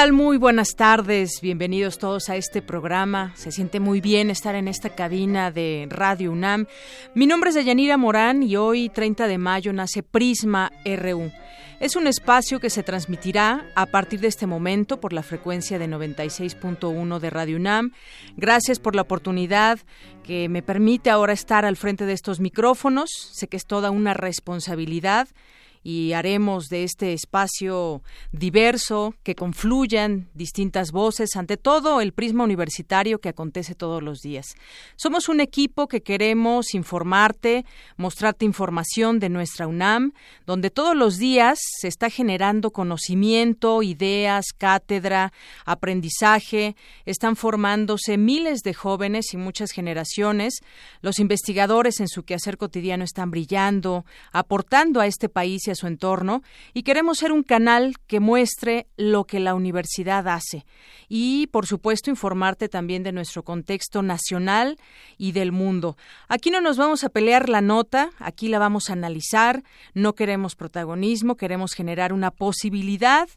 Tal? Muy buenas tardes, bienvenidos todos a este programa. Se siente muy bien estar en esta cabina de Radio UNAM. Mi nombre es Deyanira Morán y hoy, 30 de mayo, nace Prisma RU. Es un espacio que se transmitirá a partir de este momento por la frecuencia de 96.1 de Radio UNAM. Gracias por la oportunidad que me permite ahora estar al frente de estos micrófonos. Sé que es toda una responsabilidad y haremos de este espacio diverso, que confluyan distintas voces, ante todo el prisma universitario que acontece todos los días. Somos un equipo que queremos informarte, mostrarte información de nuestra UNAM, donde todos los días se está generando conocimiento, ideas, cátedra, aprendizaje, están formándose miles de jóvenes y muchas generaciones. Los investigadores en su quehacer cotidiano están brillando, aportando a este país su entorno y queremos ser un canal que muestre lo que la universidad hace y, por supuesto, informarte también de nuestro contexto nacional y del mundo. Aquí no nos vamos a pelear la nota, aquí la vamos a analizar, no queremos protagonismo, queremos generar una posibilidad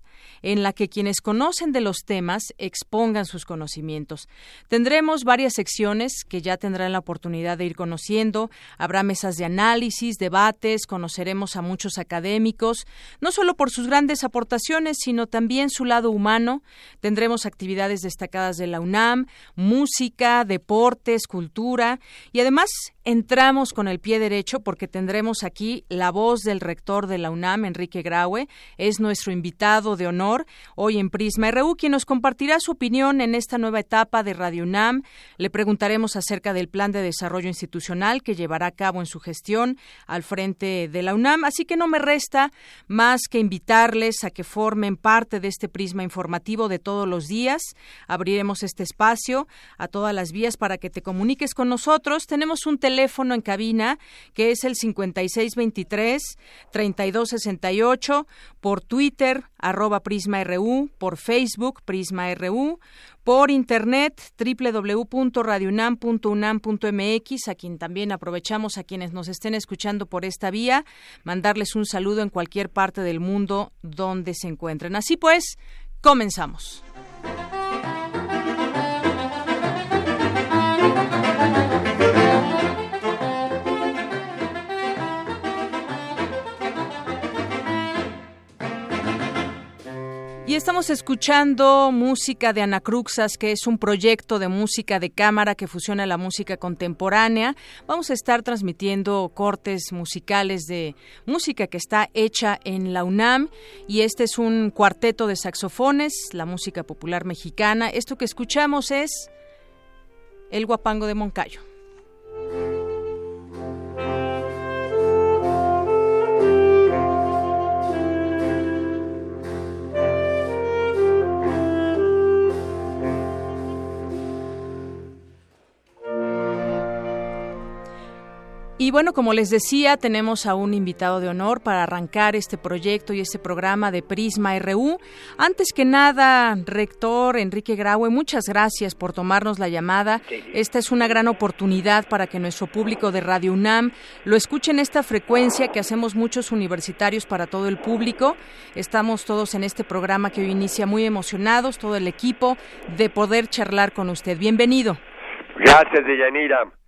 en la que quienes conocen de los temas expongan sus conocimientos. Tendremos varias secciones que ya tendrán la oportunidad de ir conociendo, habrá mesas de análisis, debates, conoceremos a muchos académicos académicos, no solo por sus grandes aportaciones, sino también su lado humano. Tendremos actividades destacadas de la UNAM, música, deportes, cultura y además entramos con el pie derecho porque tendremos aquí la voz del rector de la UNAM, Enrique Graue, es nuestro invitado de honor hoy en Prisma RU, quien nos compartirá su opinión en esta nueva etapa de Radio UNAM. Le preguntaremos acerca del plan de desarrollo institucional que llevará a cabo en su gestión al frente de la UNAM, así que no me más que invitarles a que formen parte de este prisma informativo de todos los días. Abriremos este espacio a todas las vías para que te comuniques con nosotros. Tenemos un teléfono en cabina que es el 5623-3268, por Twitter, arroba Prisma RU, por Facebook, Prisma RU, por internet www.radionam.unam.mx, a quien también aprovechamos a quienes nos estén escuchando por esta vía, mandarles un saludo en cualquier parte del mundo donde se encuentren. Así pues, comenzamos. Y estamos escuchando música de Anacruxas, que es un proyecto de música de cámara que fusiona la música contemporánea. Vamos a estar transmitiendo cortes musicales de música que está hecha en la UNAM y este es un cuarteto de saxofones, la música popular mexicana. Esto que escuchamos es El Guapango de Moncayo. Y bueno, como les decía, tenemos a un invitado de honor para arrancar este proyecto y este programa de Prisma RU. Antes que nada, rector Enrique Graue, muchas gracias por tomarnos la llamada. Esta es una gran oportunidad para que nuestro público de Radio UNAM lo escuche en esta frecuencia que hacemos muchos universitarios para todo el público. Estamos todos en este programa que hoy inicia muy emocionados, todo el equipo, de poder charlar con usted. Bienvenido. Gracias, Deyanira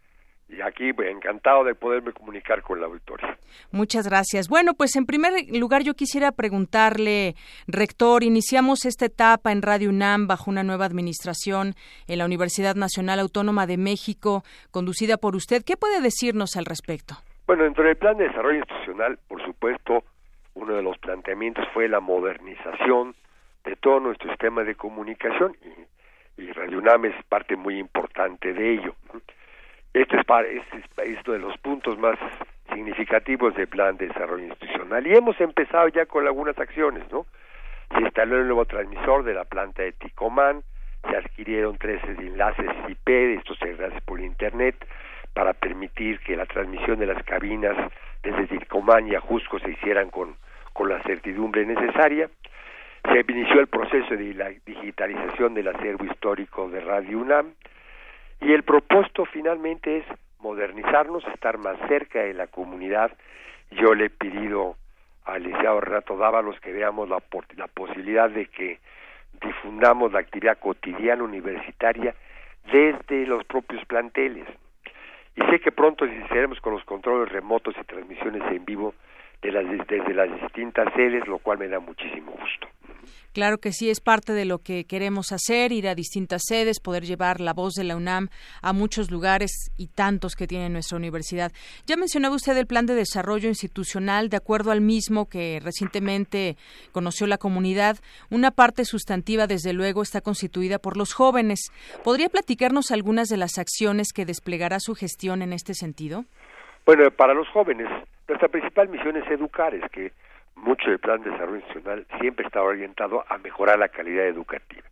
y aquí pues, encantado de poderme comunicar con la auditoría. Muchas gracias. Bueno, pues en primer lugar yo quisiera preguntarle, rector, iniciamos esta etapa en Radio UNAM bajo una nueva administración en la Universidad Nacional Autónoma de México, conducida por usted. ¿Qué puede decirnos al respecto? Bueno, dentro del plan de desarrollo institucional, por supuesto, uno de los planteamientos fue la modernización de todo nuestro sistema de comunicación y, y Radio UNAM es parte muy importante de ello. Este es, este es, uno de los puntos más significativos del plan de desarrollo institucional y hemos empezado ya con algunas acciones, ¿no? Se instaló el nuevo transmisor de la planta de Ticomán, se adquirieron 13 enlaces IP, estos enlaces por internet, para permitir que la transmisión de las cabinas desde Ticomán y Ajusco se hicieran con, con la certidumbre necesaria. Se inició el proceso de la digitalización del acervo histórico de Radio UNAM y el propósito finalmente es modernizarnos, estar más cerca de la comunidad. Yo le he pedido al licenciado Renato Dávalos que veamos la, la posibilidad de que difundamos la actividad cotidiana universitaria desde los propios planteles. Y sé que pronto iniciaremos con los controles remotos y transmisiones en vivo de las, desde las distintas sedes, lo cual me da muchísimo gusto. Claro que sí, es parte de lo que queremos hacer, ir a distintas sedes, poder llevar la voz de la UNAM a muchos lugares y tantos que tiene nuestra universidad. Ya mencionaba usted el plan de desarrollo institucional, de acuerdo al mismo que recientemente conoció la comunidad. Una parte sustantiva, desde luego, está constituida por los jóvenes. ¿Podría platicarnos algunas de las acciones que desplegará su gestión en este sentido? Bueno, para los jóvenes, nuestra principal misión es educar, es que mucho del plan de desarrollo institucional siempre está orientado a mejorar la calidad educativa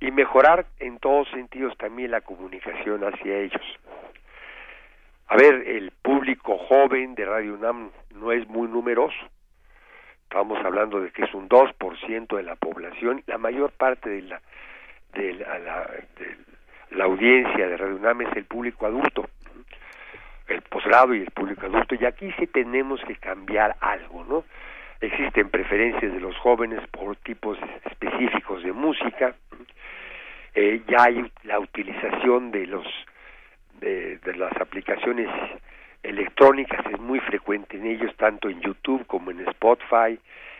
y mejorar en todos sentidos también la comunicación hacia ellos. A ver, el público joven de Radio UNAM no es muy numeroso. Estamos hablando de que es un 2% de la población, la mayor parte de la, de la, de la audiencia de Radio UNAM es el público adulto el posgrado y el público adulto, y aquí sí tenemos que cambiar algo, ¿no? Existen preferencias de los jóvenes por tipos específicos de música, eh, ya hay la utilización de los de, de las aplicaciones electrónicas es muy frecuente en ellos tanto en YouTube como en Spotify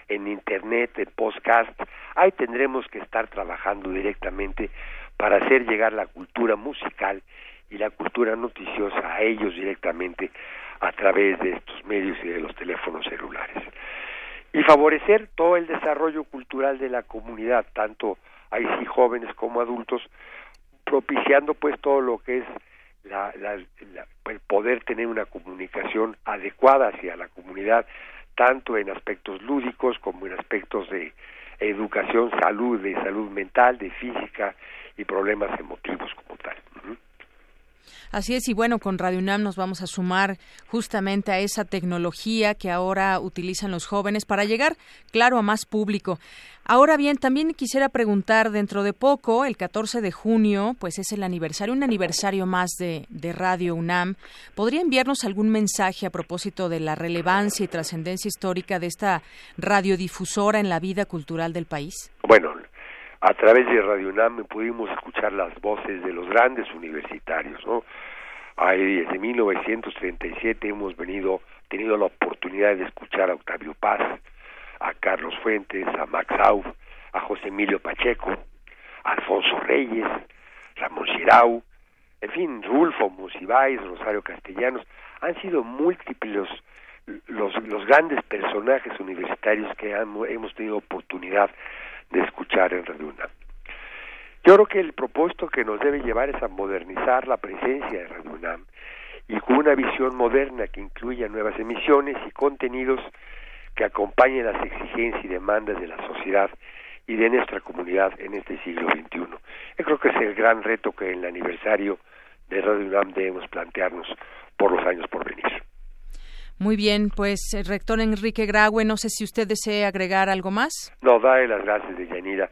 en internet en podcast ahí tendremos que estar trabajando directamente para hacer llegar la cultura musical y la cultura noticiosa a ellos directamente a través de estos medios y de los teléfonos celulares. Y favorecer todo el desarrollo cultural de la comunidad, tanto ahí sí jóvenes como adultos, propiciando pues todo lo que es la, el poder tener una comunicación adecuada hacia la comunidad, tanto en aspectos lúdicos como en aspectos de educación, salud, de salud mental, de física y problemas emotivos como tal. Así es, y bueno, con Radio UNAM nos vamos a sumar justamente a esa tecnología que ahora utilizan los jóvenes para llegar, claro, a más público. Ahora bien, también quisiera preguntar, dentro de poco, el 14 de junio, pues es el aniversario, un aniversario más de, de Radio UNAM. ¿Podría enviarnos algún mensaje a propósito de la relevancia y trascendencia histórica de esta radiodifusora en la vida cultural del país? Bueno, a través de Radio UNAM pudimos escuchar las voces de los grandes universitarios, ¿no? Ahí desde 1937 hemos venido tenido la oportunidad de escuchar a Octavio Paz, a Carlos Fuentes, a Max Auf, a José Emilio Pacheco, a Alfonso Reyes, Ramón Chirau, en fin, Rulfo Musibáis, Rosario Castellanos, han sido múltiples los, los grandes personajes universitarios que hemos tenido oportunidad de escuchar en Radio Yo creo que el propósito que nos debe llevar es a modernizar la presencia de Radio UNAM y con una visión moderna que incluya nuevas emisiones y contenidos que acompañen las exigencias y demandas de la sociedad y de nuestra comunidad en este siglo XXI. Yo creo que es el gran reto que en el aniversario de Radio UNAM debemos plantearnos por los años por venir. Muy bien, pues el rector Enrique Graue, no sé si usted desea agregar algo más. No, dale las gracias de Yanira.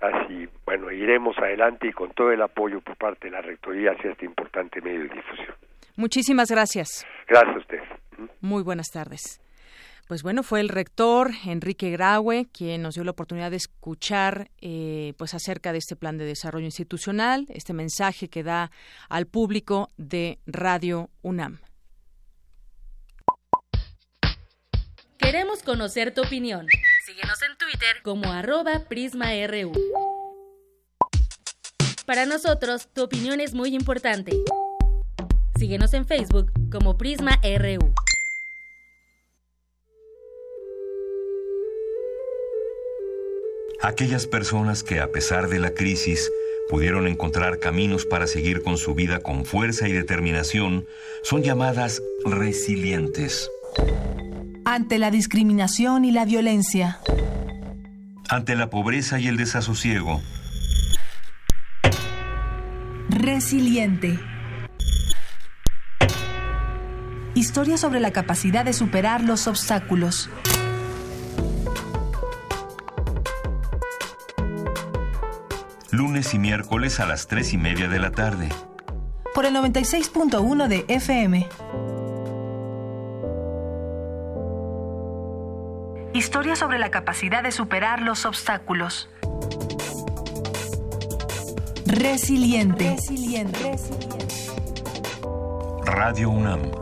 Así, bueno, iremos adelante y con todo el apoyo por parte de la rectoría hacia este importante medio de difusión. Muchísimas gracias. Gracias a usted. Muy buenas tardes. Pues bueno, fue el rector Enrique Graue quien nos dio la oportunidad de escuchar eh, pues acerca de este plan de desarrollo institucional, este mensaje que da al público de Radio UNAM. Queremos conocer tu opinión. Síguenos en Twitter como arroba PrismaRU. Para nosotros, tu opinión es muy importante. Síguenos en Facebook como PrismaRU. Aquellas personas que a pesar de la crisis pudieron encontrar caminos para seguir con su vida con fuerza y determinación son llamadas resilientes ante la discriminación y la violencia, ante la pobreza y el desasosiego, resiliente. Historia sobre la capacidad de superar los obstáculos. Lunes y miércoles a las 3 y media de la tarde. Por el 96.1 de FM. Historia sobre la capacidad de superar los obstáculos. Resiliente. Resiliente. Radio UNAM.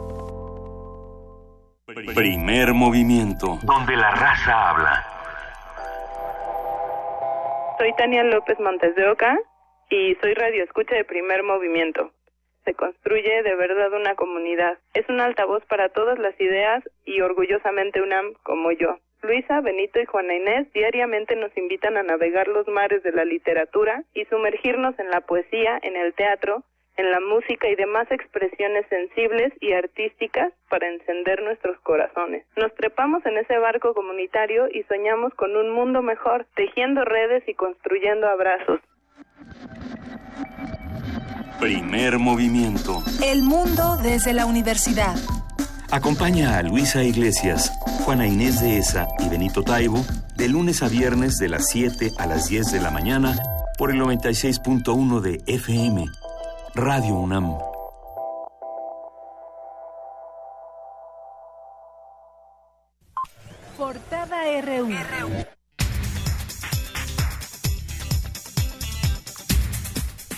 Primer movimiento. Donde la raza habla. Soy Tania López Montes de Oca y soy radio escucha de primer movimiento. Se construye de verdad una comunidad. Es un altavoz para todas las ideas y orgullosamente UNAM como yo. Luisa, Benito y Juana Inés diariamente nos invitan a navegar los mares de la literatura y sumergirnos en la poesía, en el teatro, en la música y demás expresiones sensibles y artísticas para encender nuestros corazones. Nos trepamos en ese barco comunitario y soñamos con un mundo mejor, tejiendo redes y construyendo abrazos. Primer movimiento. El mundo desde la universidad. Acompaña a Luisa Iglesias, Juana Inés de Esa y Benito Taibo de lunes a viernes de las 7 a las 10 de la mañana por el 96.1 de FM Radio UNAM. Portada RU.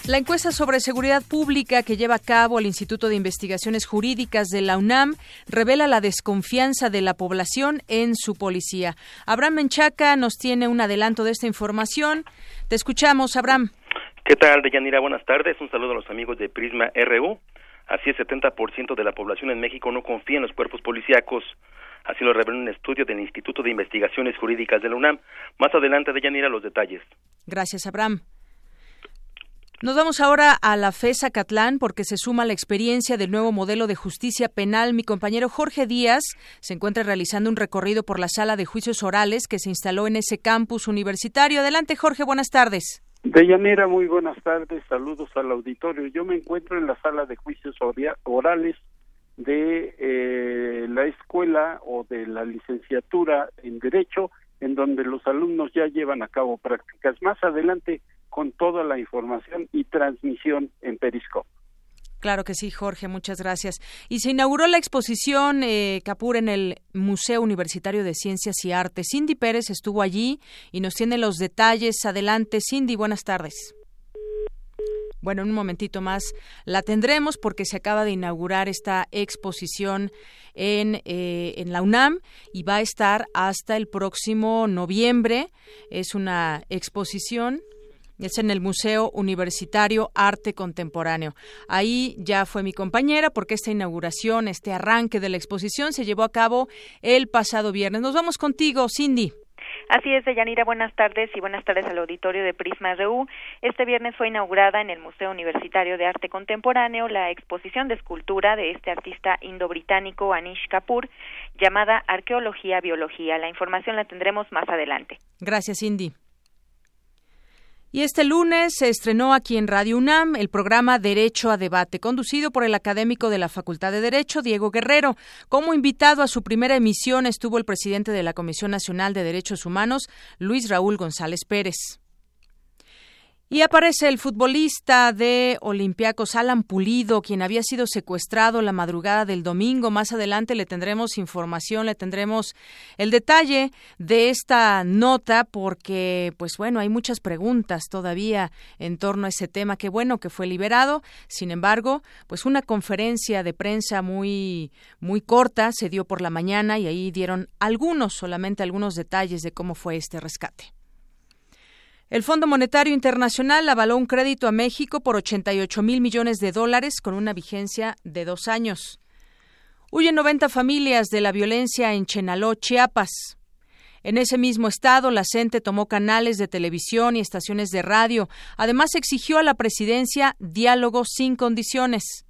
La encuesta sobre seguridad pública que lleva a cabo el Instituto de Investigaciones Jurídicas de la UNAM revela la desconfianza de la población en su policía. Abraham Menchaca nos tiene un adelanto de esta información. Te escuchamos, Abraham. ¿Qué tal, Deyanira? Buenas tardes. Un saludo a los amigos de Prisma RU. Así el 70% de la población en México no confía en los cuerpos policíacos. Así lo reveló un estudio del Instituto de Investigaciones Jurídicas de la UNAM. Más adelante, Deyanira, los detalles. Gracias, Abraham. Nos vamos ahora a la FESA Catlán porque se suma la experiencia del nuevo modelo de justicia penal. Mi compañero Jorge Díaz se encuentra realizando un recorrido por la sala de juicios orales que se instaló en ese campus universitario. Adelante, Jorge, buenas tardes. Deyanira, muy buenas tardes, saludos al auditorio. Yo me encuentro en la sala de juicios orales de eh, la escuela o de la licenciatura en Derecho, en donde los alumnos ya llevan a cabo prácticas. Más adelante, con toda la información y transmisión en Periscope. Claro que sí, Jorge, muchas gracias. Y se inauguró la exposición eh, Capur en el Museo Universitario de Ciencias y Artes. Cindy Pérez estuvo allí y nos tiene los detalles. Adelante, Cindy, buenas tardes. Bueno, en un momentito más la tendremos porque se acaba de inaugurar esta exposición en, eh, en la UNAM y va a estar hasta el próximo noviembre. Es una exposición es en el Museo Universitario Arte Contemporáneo. Ahí ya fue mi compañera porque esta inauguración, este arranque de la exposición se llevó a cabo el pasado viernes. Nos vamos contigo, Cindy. Así es, Deyanira, buenas tardes y buenas tardes al auditorio de Prisma RU. Este viernes fue inaugurada en el Museo Universitario de Arte Contemporáneo la exposición de escultura de este artista indo-británico Anish Kapoor llamada Arqueología Biología. La información la tendremos más adelante. Gracias, Cindy. Y este lunes se estrenó aquí en Radio UNAM el programa Derecho a Debate, conducido por el académico de la Facultad de Derecho, Diego Guerrero. Como invitado a su primera emisión estuvo el presidente de la Comisión Nacional de Derechos Humanos, Luis Raúl González Pérez. Y aparece el futbolista de Olympiacos, Alan Pulido, quien había sido secuestrado la madrugada del domingo. Más adelante le tendremos información, le tendremos el detalle de esta nota, porque, pues bueno, hay muchas preguntas todavía en torno a ese tema. Qué bueno que fue liberado. Sin embargo, pues una conferencia de prensa muy, muy corta se dio por la mañana y ahí dieron algunos, solamente algunos detalles de cómo fue este rescate. El Fondo Monetario Internacional avaló un crédito a México por 88 mil millones de dólares con una vigencia de dos años. Huyen 90 familias de la violencia en Chenaló, Chiapas. En ese mismo estado, la CENTE tomó canales de televisión y estaciones de radio. Además, exigió a la presidencia diálogo sin condiciones.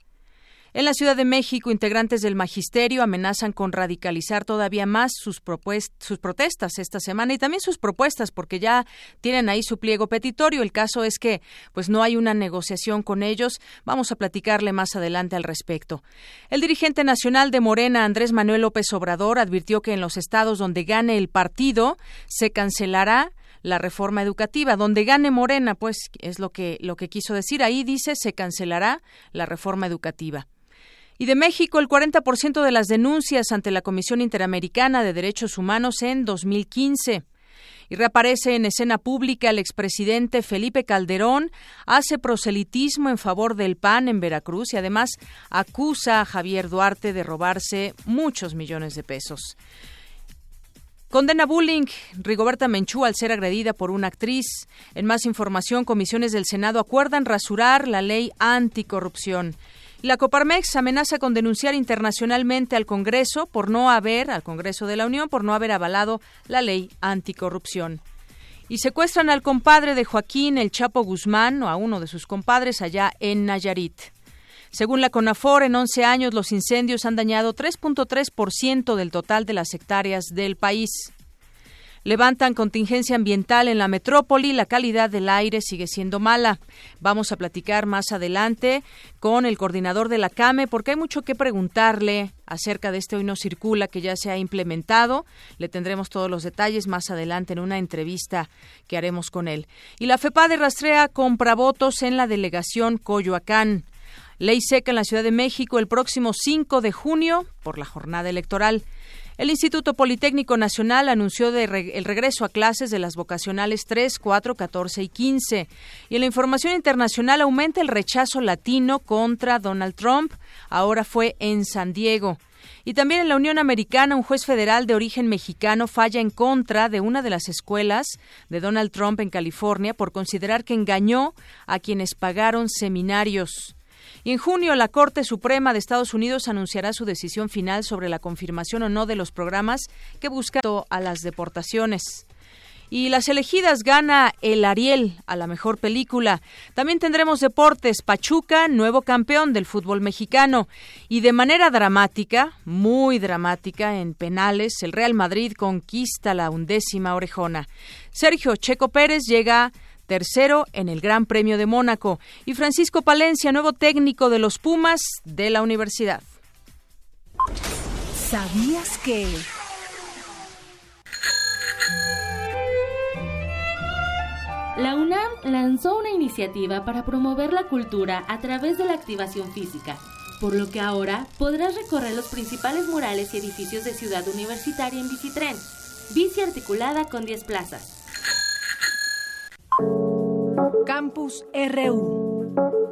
En la Ciudad de México, integrantes del magisterio amenazan con radicalizar todavía más sus, sus protestas esta semana y también sus propuestas, porque ya tienen ahí su pliego petitorio. El caso es que, pues, no hay una negociación con ellos. Vamos a platicarle más adelante al respecto. El dirigente nacional de Morena, Andrés Manuel López Obrador, advirtió que en los estados donde gane el partido se cancelará la reforma educativa, donde gane Morena, pues es lo que lo que quiso decir ahí dice se cancelará la reforma educativa. Y de México, el 40% de las denuncias ante la Comisión Interamericana de Derechos Humanos en 2015 y reaparece en escena pública el expresidente Felipe Calderón, hace proselitismo en favor del PAN en Veracruz y además acusa a Javier Duarte de robarse muchos millones de pesos. Condena bullying Rigoberta Menchú al ser agredida por una actriz. En más información, comisiones del Senado acuerdan rasurar la ley anticorrupción. La Coparmex amenaza con denunciar internacionalmente al Congreso por no haber, al Congreso de la Unión, por no haber avalado la ley anticorrupción. Y secuestran al compadre de Joaquín, el Chapo Guzmán, o a uno de sus compadres allá en Nayarit. Según la CONAFOR, en 11 años los incendios han dañado 3.3% del total de las hectáreas del país. Levantan contingencia ambiental en la metrópoli, la calidad del aire sigue siendo mala. Vamos a platicar más adelante con el coordinador de la CAME porque hay mucho que preguntarle acerca de este Hoy No Circula que ya se ha implementado. Le tendremos todos los detalles más adelante en una entrevista que haremos con él. Y la FEPADE rastrea votos en la delegación Coyoacán. Ley seca en la Ciudad de México el próximo 5 de junio por la jornada electoral. El Instituto Politécnico Nacional anunció el regreso a clases de las vocacionales 3, 4, 14 y 15. Y en la información internacional aumenta el rechazo latino contra Donald Trump. Ahora fue en San Diego. Y también en la Unión Americana, un juez federal de origen mexicano falla en contra de una de las escuelas de Donald Trump en California por considerar que engañó a quienes pagaron seminarios. En junio, la Corte Suprema de Estados Unidos anunciará su decisión final sobre la confirmación o no de los programas que buscan a las deportaciones. Y las elegidas gana el Ariel a la mejor película. También tendremos deportes. Pachuca, nuevo campeón del fútbol mexicano. Y de manera dramática, muy dramática, en penales, el Real Madrid conquista la undécima orejona. Sergio Checo Pérez llega tercero en el Gran Premio de Mónaco, y Francisco Palencia, nuevo técnico de los Pumas de la universidad. ¿Sabías que... La UNAM lanzó una iniciativa para promover la cultura a través de la activación física, por lo que ahora podrás recorrer los principales murales y edificios de Ciudad Universitaria en bicitren, bici articulada con 10 plazas Campus RU.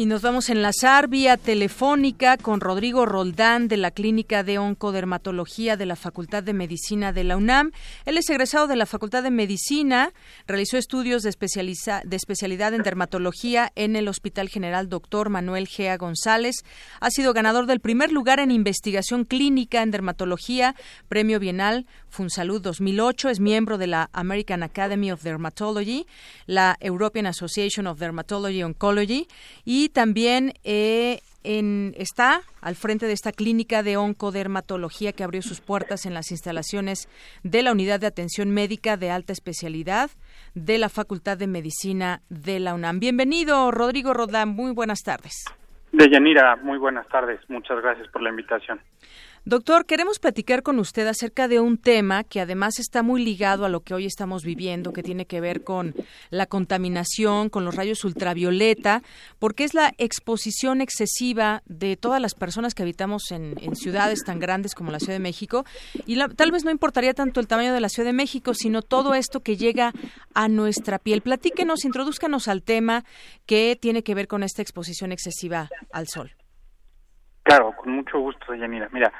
Y nos vamos a enlazar vía telefónica con Rodrigo Roldán de la Clínica de Oncodermatología de la Facultad de Medicina de la UNAM. Él es egresado de la Facultad de Medicina, realizó estudios de, de especialidad en dermatología en el Hospital General Dr. Manuel Gea González. Ha sido ganador del primer lugar en investigación clínica en dermatología, Premio Bienal Funsalud 2008. Es miembro de la American Academy of Dermatology, la European Association of Dermatology Oncology y también eh, está al frente de esta clínica de oncodermatología que abrió sus puertas en las instalaciones de la Unidad de Atención Médica de Alta Especialidad de la Facultad de Medicina de la UNAM. Bienvenido, Rodrigo Rodán. Muy buenas tardes. Deyanira, muy buenas tardes. Muchas gracias por la invitación. Doctor, queremos platicar con usted acerca de un tema que además está muy ligado a lo que hoy estamos viviendo, que tiene que ver con la contaminación, con los rayos ultravioleta, porque es la exposición excesiva de todas las personas que habitamos en, ciudades tan grandes como la Ciudad de México. Y tal vez no importaría tanto el tamaño de la Ciudad de México, sino todo esto que llega a nuestra piel. Platíquenos, introduzcanos al tema que tiene que ver con esta exposición excesiva al sol. Claro, con mucho gusto, Yanira. Mira,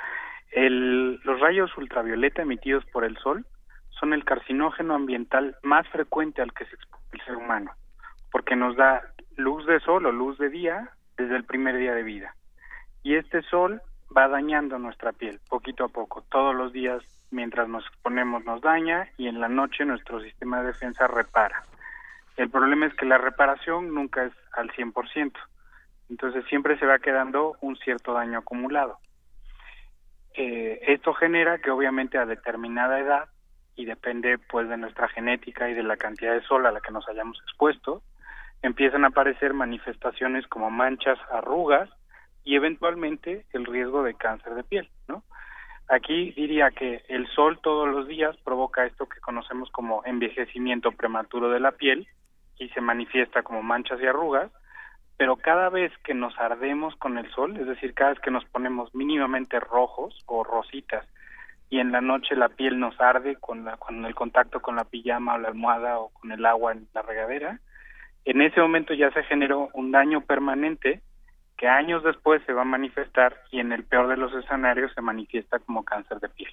el, los rayos ultravioleta emitidos por el sol son el carcinógeno ambiental más frecuente al que se expone el ser humano, porque nos da luz de sol o luz de día desde el primer día de vida. Y este sol va dañando nuestra piel poquito a poco. Todos los días, mientras nos exponemos, nos daña y en la noche nuestro sistema de defensa repara. El problema es que la reparación nunca es al 100%. Entonces siempre se va quedando un cierto daño acumulado. Eh, esto genera que obviamente a determinada edad y depende pues de nuestra genética y de la cantidad de sol a la que nos hayamos expuesto, empiezan a aparecer manifestaciones como manchas, arrugas y eventualmente el riesgo de cáncer de piel, ¿no? Aquí diría que el sol todos los días provoca esto que conocemos como envejecimiento prematuro de la piel y se manifiesta como manchas y arrugas, pero cada vez que nos ardemos con el sol, es decir, cada vez que nos ponemos mínimamente rojos o rositas y en la noche la piel nos arde con, la, con el contacto con la pijama o la almohada o con el agua en la regadera, en ese momento ya se generó un daño permanente que años después se va a manifestar y en el peor de los escenarios se manifiesta como cáncer de piel.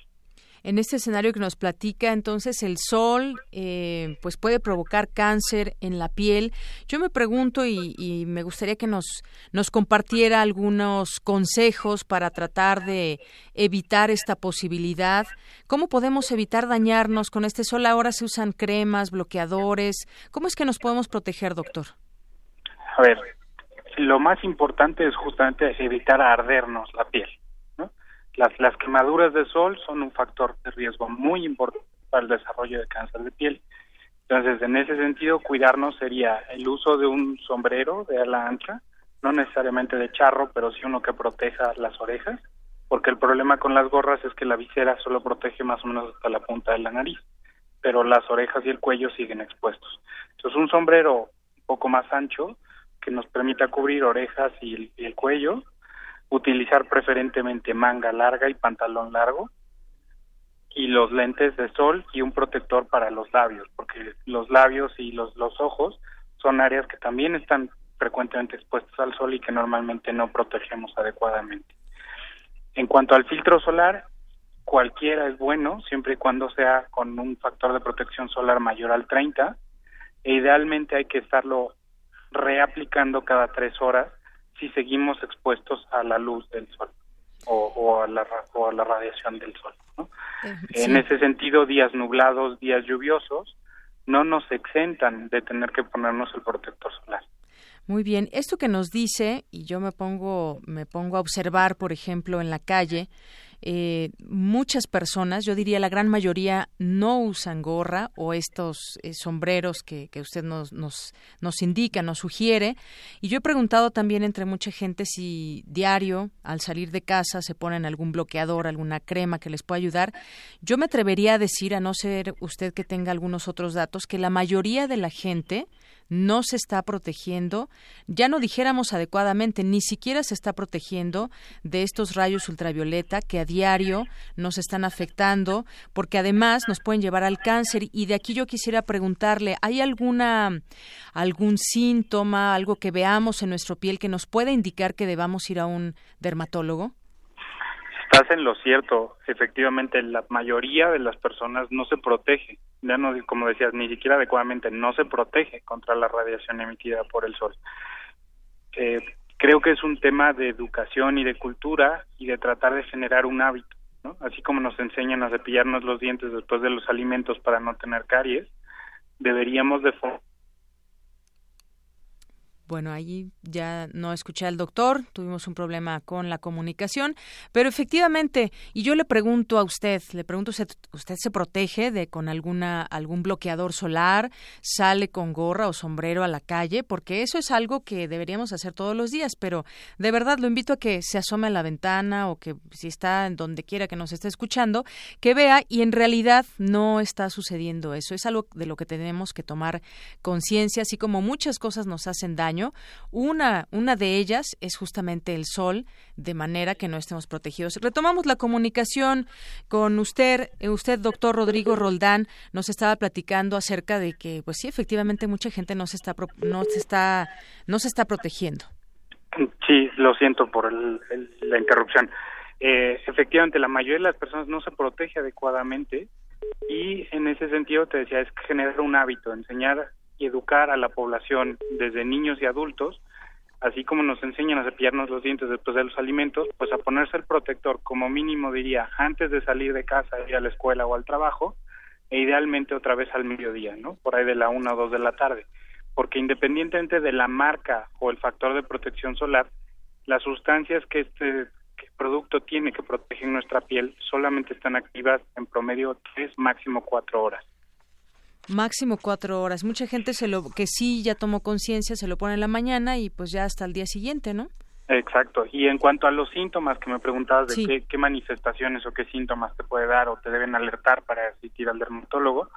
En este escenario que nos platica, entonces el sol eh, pues puede provocar cáncer en la piel. Yo me pregunto y, y, me gustaría que nos, nos compartiera algunos consejos para tratar de evitar esta posibilidad. ¿Cómo podemos evitar dañarnos con este sol? Ahora se usan cremas, bloqueadores. ¿Cómo es que nos podemos proteger, doctor? A ver, lo más importante es justamente evitar ardernos la piel. Las, las quemaduras de sol son un factor de riesgo muy importante para el desarrollo de cáncer de piel. Entonces, en ese sentido, cuidarnos sería el uso de un sombrero de ala ancha, no necesariamente de charro, pero sí uno que proteja las orejas, porque el problema con las gorras es que la visera solo protege más o menos hasta la punta de la nariz, pero las orejas y el cuello siguen expuestos. Entonces, un sombrero un poco más ancho que nos permita cubrir orejas y el, y el, cuello, utilizar preferentemente manga larga y pantalón largo, y los lentes de sol y un protector para los labios, porque los labios y los, los ojos son áreas que también están frecuentemente expuestas al sol y que normalmente no protegemos adecuadamente. En cuanto al filtro solar, cualquiera es bueno, siempre y cuando sea con un factor de protección solar mayor al 30, e idealmente hay que estarlo reaplicando cada tres horas si seguimos expuestos a la luz del sol o, o, a, la, o a la radiación del sol. ¿no? Eh, sí. En ese sentido, días nublados, días lluviosos, no nos exentan de tener que ponernos el protector solar. Muy bien, esto que nos dice y yo me pongo me pongo a observar, por ejemplo, en la calle, eh, muchas personas, yo diría la gran mayoría, no usan gorra o estos eh, sombreros que, que usted nos, nos, nos indica, nos sugiere. Y yo he preguntado también entre mucha gente si diario, al salir de casa, se ponen algún bloqueador, alguna crema que les pueda ayudar. Yo me atrevería a decir, a no ser usted que tenga algunos otros datos, que la mayoría de la gente no se está protegiendo, ya no dijéramos adecuadamente, ni siquiera se está protegiendo de estos rayos ultravioleta que a diario nos están afectando, porque además nos pueden llevar al cáncer. Y de aquí yo quisiera preguntarle, ¿hay alguna algún síntoma, algo que veamos en nuestra piel que nos pueda indicar que debamos ir a un dermatólogo? Estás en lo cierto. Efectivamente, la mayoría de las personas no se protege. Ya no, como decías, ni siquiera adecuadamente no se protege contra la radiación emitida por el sol. Eh, creo que es un tema de educación y de cultura y de tratar de generar un hábito, ¿no? Así como nos enseñan a cepillarnos los dientes después de los alimentos para no tener caries, deberíamos de bueno, allí ya no escuché al doctor, tuvimos un problema con la comunicación, pero efectivamente, y yo le pregunto a usted, le pregunto ¿usted se protege de con alguna algún bloqueador solar, sale con gorra o sombrero a la calle? Porque eso es algo que deberíamos hacer todos los días, pero de verdad lo invito a que se asome a la ventana o que si está en donde quiera que nos esté escuchando, que vea y en realidad no está sucediendo eso, es algo de lo que tenemos que tomar conciencia, así como muchas cosas nos hacen daño una, una de ellas es justamente el sol, de manera que no estemos protegidos. Retomamos la comunicación con usted, eh, usted, doctor Rodrigo Roldán, nos estaba platicando acerca de que, pues sí, efectivamente mucha gente no se está, no se está, no se está protegiendo. Sí, lo siento por el, la interrupción. Eh, efectivamente, la mayoría de las personas no se protege adecuadamente y en ese sentido te decía, es generar un hábito, enseñar y educar a la población desde niños y adultos, así como nos enseñan a cepillarnos los dientes después de los alimentos, pues a ponerse el protector como mínimo diría antes de salir de casa, ir a la escuela o al trabajo, e idealmente otra vez al mediodía, ¿no? Por ahí de la una o dos de la tarde, porque independientemente de la marca o el factor de protección solar, las sustancias que este producto tiene que proteger nuestra piel solamente están activas en promedio tres, máximo cuatro horas. Máximo cuatro horas. Mucha gente se lo que sí ya tomó conciencia se lo pone en la mañana y pues ya hasta el día siguiente, ¿no? Exacto. Y en cuanto a los síntomas que me preguntabas de qué, qué, manifestaciones o qué síntomas te puede dar o te deben alertar para asistir al dermatólogo,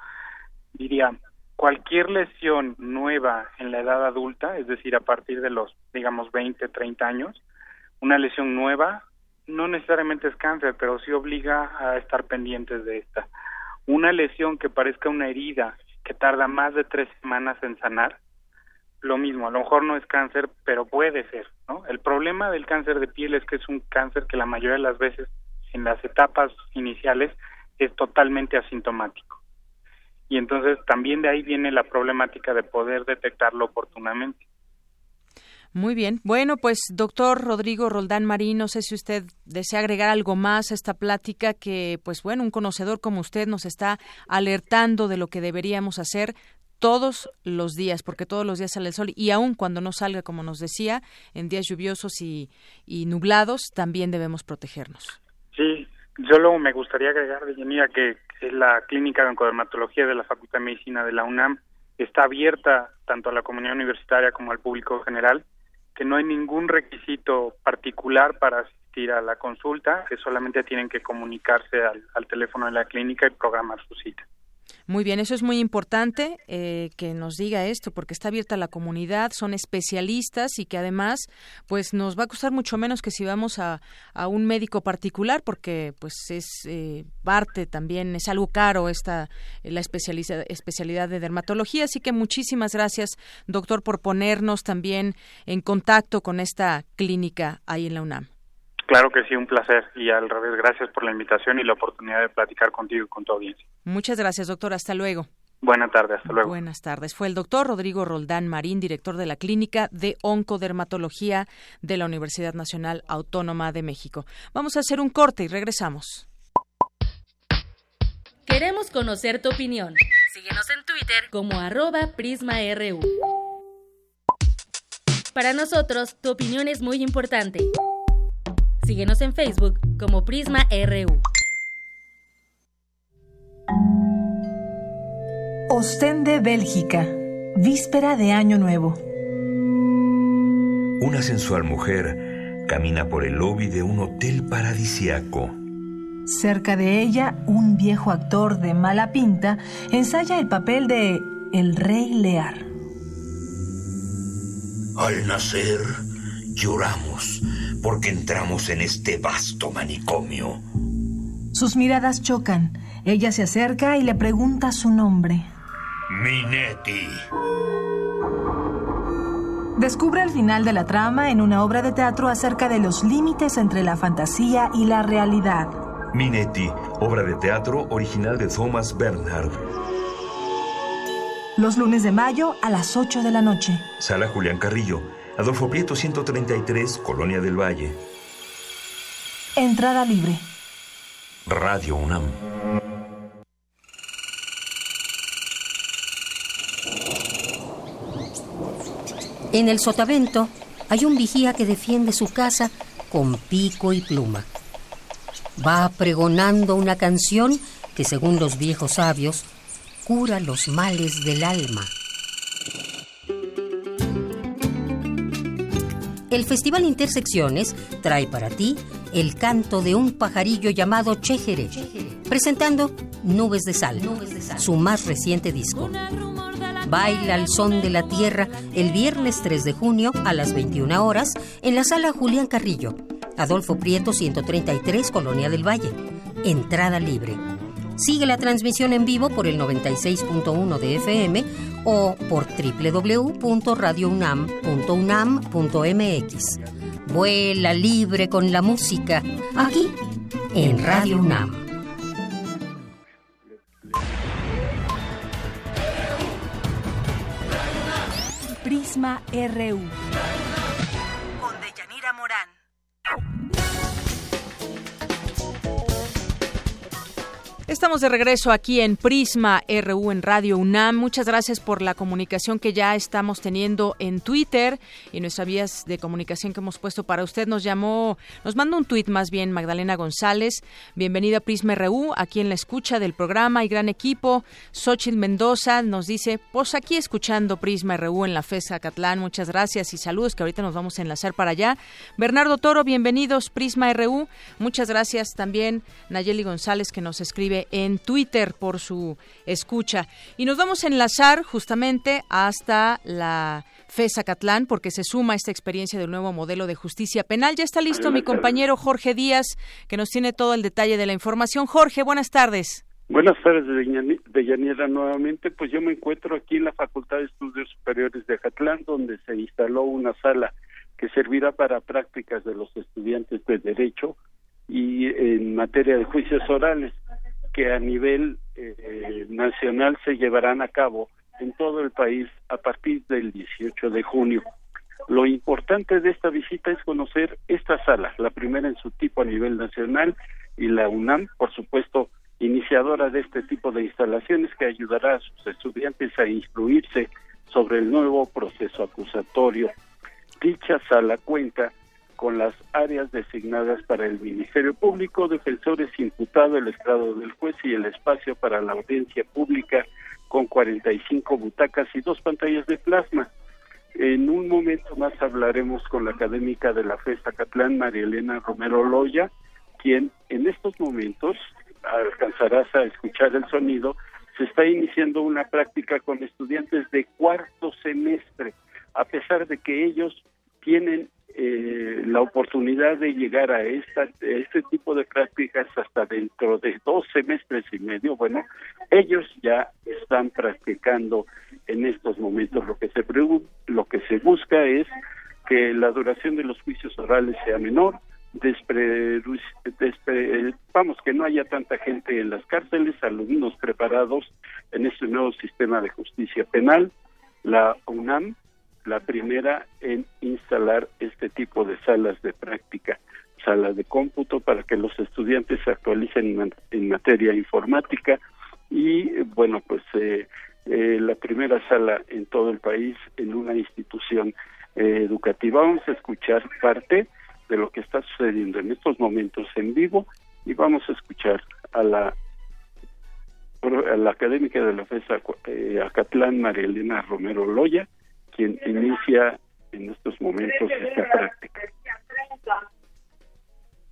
diría, cualquier lesión nueva en la edad adulta, es decir, a partir de los, digamos, 20, 30 años, una lesión nueva no necesariamente es cáncer, pero sí obliga a estar pendientes de esta. Una lesión que parezca una herida que tarda más de tres semanas en sanar, lo mismo, a lo mejor no es cáncer, pero puede ser, ¿no? El problema del cáncer de piel es que es un cáncer que la mayoría de las veces en las etapas iniciales es totalmente asintomático. Y entonces también de ahí viene la problemática de poder detectarlo oportunamente. Muy bien. Bueno, pues doctor Rodrigo Roldán Marín, no sé si usted desea agregar algo más a esta plática que, pues bueno, un conocedor como usted nos está alertando de lo que deberíamos hacer todos los días, porque todos los días sale el sol y aun cuando no salga, como nos decía, en días lluviosos y, nublados, también debemos protegernos. Sí, yo luego me gustaría agregar, Virginia, que la Clínica de Oncodermatología de la Facultad de Medicina de la UNAM está abierta tanto a la comunidad universitaria como al público general que no hay ningún requisito particular para asistir a la consulta, que solamente tienen que comunicarse al, al teléfono de la clínica y programar su cita. Muy bien, eso es muy importante eh, que nos diga esto, porque está abierta la comunidad, son especialistas y que además, pues nos va a costar mucho menos que si vamos a, un médico particular, porque pues es eh, parte también, es algo caro esta la especialidad de dermatología. Así que muchísimas gracias, doctor, por ponernos también en contacto con esta clínica ahí en la UNAM. Claro que sí, un placer. Y al revés, gracias por la invitación y la oportunidad de platicar contigo y con tu audiencia. Muchas gracias, doctor. Hasta luego. Buenas tardes, hasta luego. Buenas tardes. Fue el doctor Rodrigo Roldán Marín, director de la Clínica de Oncodermatología de la Universidad Nacional Autónoma de México. Vamos a hacer un corte y regresamos. Queremos conocer tu opinión. Síguenos en Twitter como arroba PrismaRU. Para nosotros, tu opinión es muy importante. Síguenos en Facebook como Prisma RU. Ostende, Bélgica. Víspera de Año Nuevo. Una sensual mujer camina por el lobby de un hotel paradisiaco. Cerca de ella, un viejo actor de mala pinta ensaya el papel de El Rey Lear. Al nacer, lloramos porque entramos en este vasto manicomio. Sus miradas chocan. Ella se acerca y le pregunta su nombre. Minetti. Descubre el final de la trama en una obra de teatro acerca de los límites entre la fantasía y la realidad. Minetti, obra de teatro original de Thomas Bernhard. Los lunes de mayo a las 8 de la noche. Sala Julián Carrillo, Adolfo Prieto 133, Colonia del Valle. Entrada libre. Radio UNAM. En el sotavento hay un vigía que defiende su casa con pico y pluma. Va pregonando una canción que, según los viejos sabios, cura los males del alma. El Festival Intersecciones trae para ti el canto de un pajarillo llamado Chéjere, presentando Nubes de Sal, su más reciente disco. Baila al son de la tierra el viernes 3 de junio a las 21 horas en la sala Julián Carrillo, Adolfo Prieto 133, Colonia del Valle. Entrada libre. Sigue la transmisión en vivo por el 96.1 de FM o por www.radiounam.unam.mx. Vuela libre con la música, aquí en Radio UNAM. Prisma RU. Estamos de regreso aquí en Prisma RU en Radio UNAM. Muchas gracias por la comunicación que ya estamos teniendo en Twitter y nuestras vías de comunicación que hemos puesto para usted. Nos llamó, nos mandó un tuit más bien Magdalena González. Bienvenida a Prisma RU, aquí en la escucha del programa y gran equipo. Xochitl Mendoza nos dice, pues aquí escuchando Prisma RU en la FESA Catlán. Muchas gracias y saludos que ahorita nos vamos a enlazar para allá. Bernardo Toro, bienvenidos Prisma RU. Muchas gracias también Nayeli González que nos escribe en Twitter por su escucha. Y nos vamos a enlazar justamente hasta la FESA Catlán porque se suma esta experiencia del nuevo modelo de justicia penal. Ya está listo mi compañero Jorge Díaz, que nos tiene todo el detalle de la información. Jorge, buenas tardes. Buenas tardes, Deyanira, nuevamente. Pues yo me encuentro aquí en la Facultad de Estudios Superiores de Catlán, donde se instaló una sala que servirá para prácticas de los estudiantes de Derecho y en materia de juicios orales que a nivel eh, nacional se llevarán a cabo en todo el país a partir del 18 de junio. Lo importante de esta visita es conocer esta sala, la primera en su tipo a nivel nacional y la UNAM, por supuesto, iniciadora de este tipo de instalaciones que ayudará a sus estudiantes a instruirse sobre el nuevo proceso acusatorio. Dicha sala cuenta con las áreas designadas para el Ministerio Público, defensores imputados, el estrado del juez y el espacio para la audiencia pública con 45 butacas y dos pantallas de plasma. En un momento más hablaremos con la académica de la FESA Catlán, María Elena Romero Loya, quien en estos momentos alcanzarás a escuchar el sonido, se está iniciando una práctica con estudiantes de cuarto semestre, a pesar de que ellos tienen eh, la oportunidad de llegar a esta este tipo de prácticas hasta dentro de dos semestres y medio bueno ellos ya están practicando en estos momentos. Lo que se lo que se busca es que la duración de los juicios orales sea menor despre, vamos que no haya tanta gente en las cárceles alumnos preparados en este nuevo sistema de justicia penal la UNAM la primera en instalar este tipo de salas de práctica, salas de cómputo para que los estudiantes se actualicen en, materia informática y bueno pues eh, eh, la primera sala en todo el país en una institución eh, educativa. Vamos a escuchar parte de lo que está sucediendo en estos momentos en vivo y vamos a escuchar a la académica de la FESA Acatlán, María Elena Romero Loya, quien inicia en estos momentos esta práctica.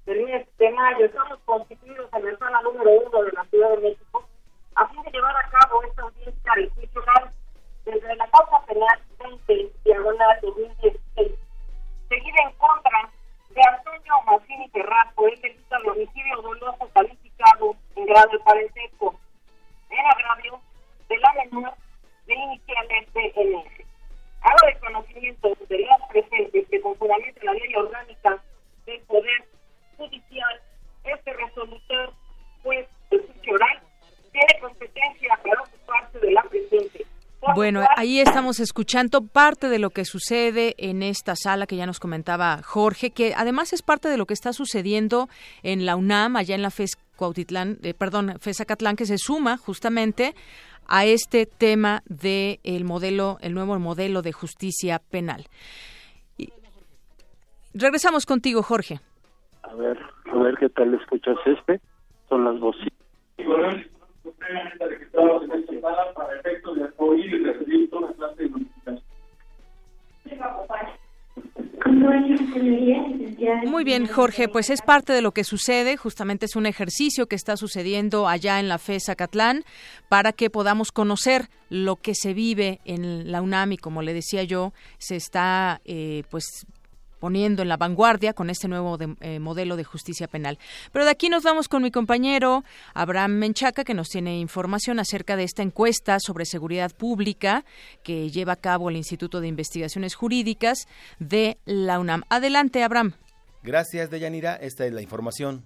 Del mes de mayo estamos constituidos en la zona número uno de la Ciudad de México a fin de llevar a cabo esta audiencia de juicio oral desde la causa penal 20 diagonal 2016 seguida en contra de Antonio Mancini Terraco, el delito de homicidio doloso calificado en grado de parentesco en agravio de la menor de iniciales de NS hago de conocimiento de los presentes que con fundamento la ley orgánica del Poder Judicial, este resolutor, pues, oral, tiene competencia para ocuparse de la presente. Bueno, ahí estamos escuchando parte de lo que sucede en esta sala que ya nos comentaba Jorge, que además es parte de lo que está sucediendo en la UNAM, allá en la FES Cuautitlán, eh, perdón, FES Acatlán, que se suma justamente a este tema del el modelo, el nuevo modelo de justicia penal. regresamos contigo, Jorge. A ver, a ver qué tal escuchas este. Son las de de muy bien, Jorge, pues es parte de lo que sucede, justamente es un ejercicio que está sucediendo allá en la FES Acatlán para que podamos conocer lo que se vive en la UNAM y como le decía yo, se está eh, pues poniendo en la vanguardia con este nuevo eh, modelo de justicia penal. Pero de aquí nos vamos con mi compañero Abraham Menchaca, que nos tiene información acerca de esta encuesta sobre seguridad pública que lleva a cabo el Instituto de Investigaciones Jurídicas de la UNAM. Adelante, Abraham. Gracias, Deyanira. Esta es la información.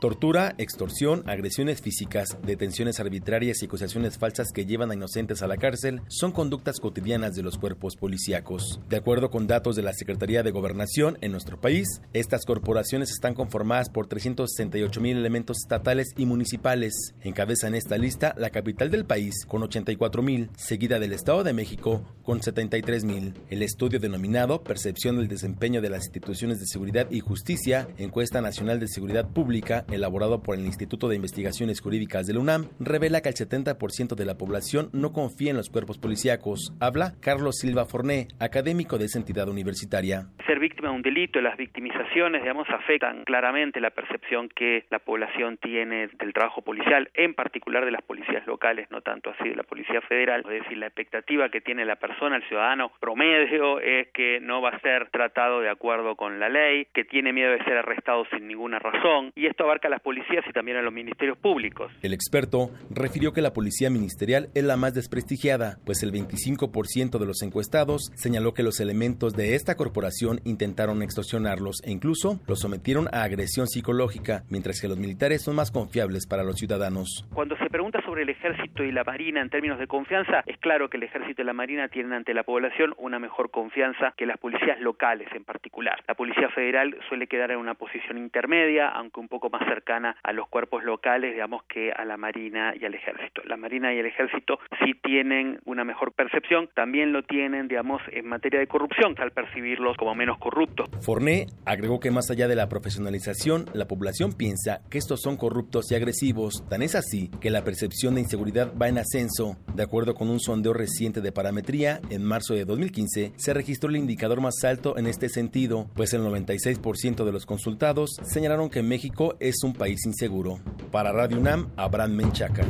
Tortura, extorsión, agresiones físicas, detenciones arbitrarias y acusaciones falsas que llevan a inocentes a la cárcel son conductas cotidianas de los cuerpos policíacos. De acuerdo con datos de la Secretaría de Gobernación en nuestro país, estas corporaciones están conformadas por 368 mil elementos estatales y municipales. Encabezan esta lista la capital del país con 84 mil, seguida del Estado de México con 73 mil. El estudio denominado Percepción del desempeño de las instituciones de seguridad y justicia, encuesta nacional de seguridad pública, elaborado por el Instituto de Investigaciones Jurídicas de la UNAM, revela que el 70% de la población no confía en los cuerpos policíacos. Habla Carlos Silva Forné, académico de esa entidad universitaria. Ser víctima de un delito, las victimizaciones, digamos, afectan claramente la percepción que la población tiene del trabajo policial, en particular de las policías locales, no tanto así de la Policía Federal. Es decir, la expectativa que tiene la persona, el ciudadano promedio, es que no va a ser tratado de acuerdo con la ley, que tiene miedo de ser arrestado sin ninguna razón, y esto abarca a las policías y también a los ministerios públicos. El experto refirió que la policía ministerial es la más desprestigiada, pues el 25% de los encuestados señaló que los elementos de esta corporación intentaron extorsionarlos e incluso los sometieron a agresión psicológica, mientras que los militares son más confiables para los ciudadanos. Cuando se pregunta sobre el ejército y la marina en términos de confianza, es claro que el ejército y la marina tienen ante la población una mejor confianza que las policías locales en particular. La policía federal suele quedar en una posición intermedia, aunque un poco más cercana a los cuerpos locales, digamos, que a la marina y al ejército. La marina y el ejército sí tienen una mejor percepción, también lo tienen, digamos, en materia de corrupción, al percibirlos como menos corruptos. Forné agregó que más allá de la profesionalización, la población piensa que estos son corruptos y agresivos. Tan es así que la percepción de inseguridad va en ascenso. De acuerdo con un sondeo reciente de parametría, en marzo de 2015 se registró el indicador más alto en este sentido, pues el 96% de los consultados señalaron que México es un país inseguro. Para Radio UNAM, Abraham Menchaca.